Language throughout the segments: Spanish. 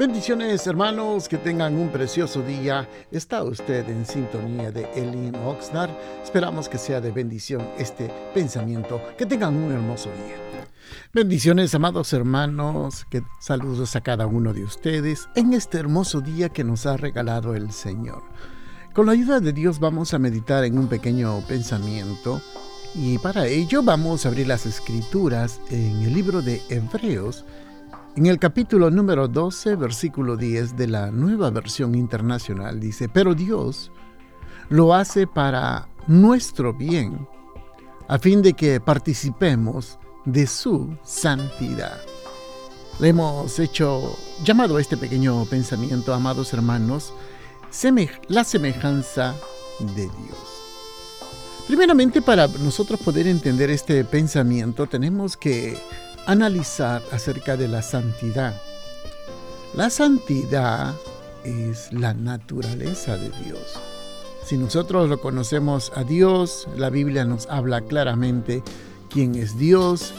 Bendiciones hermanos, que tengan un precioso día. Está usted en sintonía de Elin Oxnard. Esperamos que sea de bendición este pensamiento. Que tengan un hermoso día. Bendiciones amados hermanos, que saludos a cada uno de ustedes en este hermoso día que nos ha regalado el Señor. Con la ayuda de Dios vamos a meditar en un pequeño pensamiento y para ello vamos a abrir las escrituras en el libro de Hebreos en el capítulo número 12, versículo 10 de la nueva versión internacional dice, pero Dios lo hace para nuestro bien, a fin de que participemos de su santidad. Le hemos hecho llamado a este pequeño pensamiento, amados hermanos, la semejanza de Dios. Primeramente, para nosotros poder entender este pensamiento, tenemos que analizar acerca de la santidad. La santidad es la naturaleza de Dios. Si nosotros lo conocemos a Dios, la Biblia nos habla claramente quién es Dios.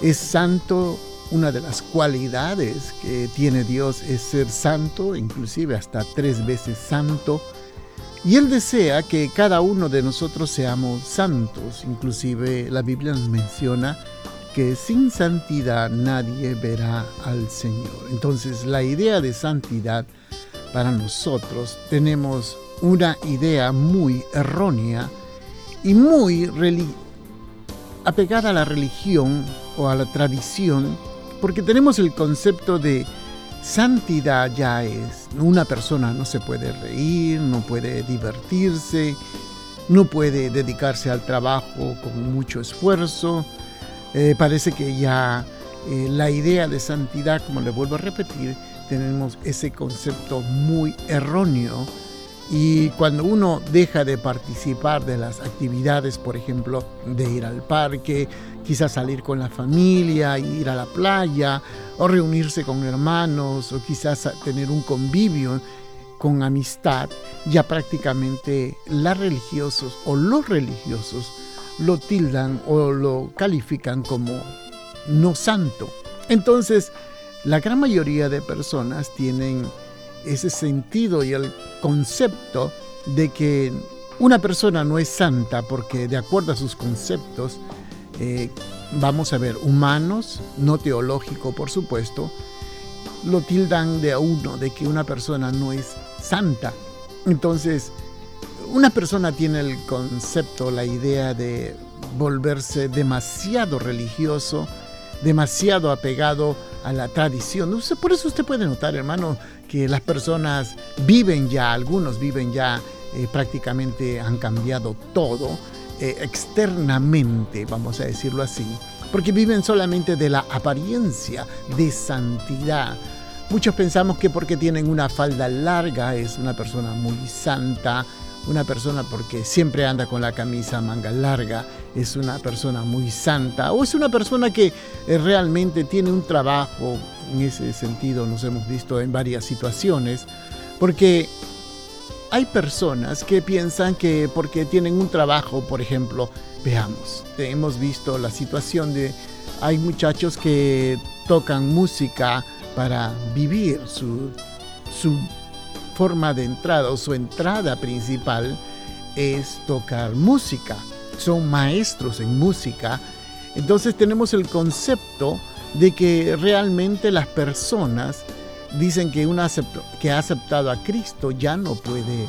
Es santo. Una de las cualidades que tiene Dios es ser santo, inclusive hasta tres veces santo. Y Él desea que cada uno de nosotros seamos santos. Inclusive la Biblia nos menciona que sin santidad nadie verá al Señor. Entonces la idea de santidad para nosotros tenemos una idea muy errónea y muy apegada a la religión o a la tradición, porque tenemos el concepto de santidad ya es, una persona no se puede reír, no puede divertirse, no puede dedicarse al trabajo con mucho esfuerzo, eh, parece que ya eh, la idea de santidad, como le vuelvo a repetir, tenemos ese concepto muy erróneo. Y cuando uno deja de participar de las actividades, por ejemplo, de ir al parque, quizás salir con la familia, ir a la playa, o reunirse con hermanos, o quizás tener un convivio con amistad, ya prácticamente las religiosos o los religiosos lo tildan o lo califican como no santo. Entonces, la gran mayoría de personas tienen ese sentido y el concepto de que una persona no es santa porque de acuerdo a sus conceptos, eh, vamos a ver, humanos, no teológico por supuesto, lo tildan de a uno, de que una persona no es santa. Entonces, una persona tiene el concepto, la idea de volverse demasiado religioso, demasiado apegado a la tradición. Por eso usted puede notar, hermano, que las personas viven ya, algunos viven ya, eh, prácticamente han cambiado todo eh, externamente, vamos a decirlo así, porque viven solamente de la apariencia de santidad. Muchos pensamos que porque tienen una falda larga es una persona muy santa, una persona porque siempre anda con la camisa manga larga, es una persona muy santa o es una persona que eh, realmente tiene un trabajo, en ese sentido nos hemos visto en varias situaciones, porque hay personas que piensan que porque tienen un trabajo, por ejemplo, veamos, hemos visto la situación de, hay muchachos que tocan música para vivir su, su forma de entrada o su entrada principal es tocar música. Son maestros en música. Entonces tenemos el concepto de que realmente las personas dicen que una que ha aceptado a Cristo ya no puede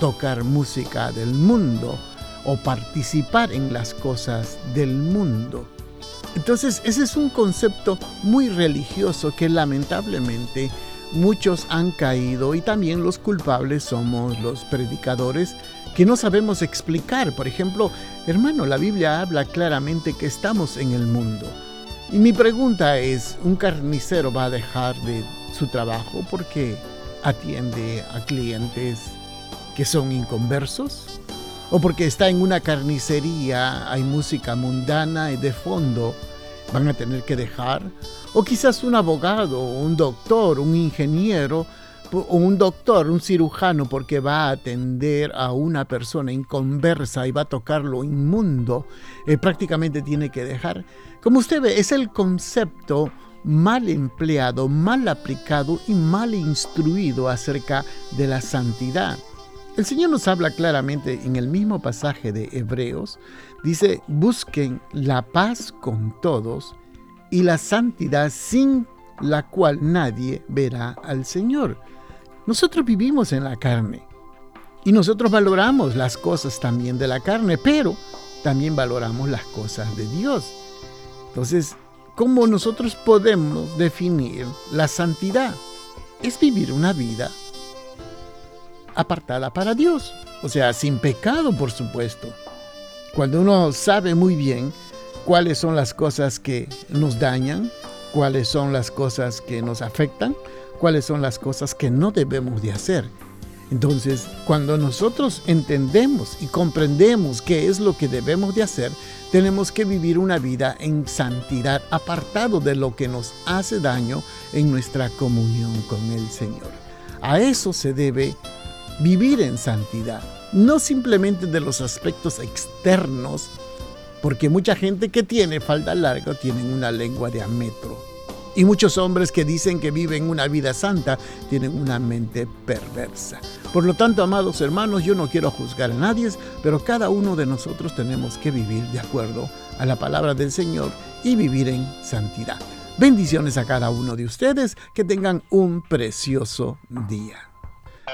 tocar música del mundo o participar en las cosas del mundo. Entonces ese es un concepto muy religioso que lamentablemente muchos han caído y también los culpables somos los predicadores que no sabemos explicar. Por ejemplo, hermano, la Biblia habla claramente que estamos en el mundo. Y mi pregunta es, ¿un carnicero va a dejar de su trabajo porque atiende a clientes que son inconversos? ¿O porque está en una carnicería, hay música mundana y de fondo van a tener que dejar? o quizás un abogado, un doctor, un ingeniero, o un doctor, un cirujano, porque va a atender a una persona inconversa y va a tocar lo inmundo, eh, prácticamente tiene que dejar. Como usted ve, es el concepto mal empleado, mal aplicado y mal instruido acerca de la santidad. El Señor nos habla claramente en el mismo pasaje de Hebreos. Dice, busquen la paz con todos y la santidad sin la cual nadie verá al Señor. Nosotros vivimos en la carne y nosotros valoramos las cosas también de la carne, pero también valoramos las cosas de Dios. Entonces, ¿cómo nosotros podemos definir la santidad? Es vivir una vida apartada para Dios, o sea, sin pecado, por supuesto. Cuando uno sabe muy bien cuáles son las cosas que nos dañan, cuáles son las cosas que nos afectan, cuáles son las cosas que no debemos de hacer. Entonces, cuando nosotros entendemos y comprendemos qué es lo que debemos de hacer, tenemos que vivir una vida en santidad, apartado de lo que nos hace daño en nuestra comunión con el Señor. A eso se debe vivir en santidad, no simplemente de los aspectos externos, porque mucha gente que tiene falda larga tienen una lengua de ametro y muchos hombres que dicen que viven una vida santa tienen una mente perversa. Por lo tanto, amados hermanos, yo no quiero juzgar a nadie, pero cada uno de nosotros tenemos que vivir de acuerdo a la palabra del Señor y vivir en santidad. Bendiciones a cada uno de ustedes, que tengan un precioso día.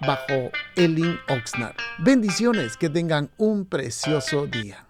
bajo Elin Oxnard. Bendiciones, que tengan un precioso día.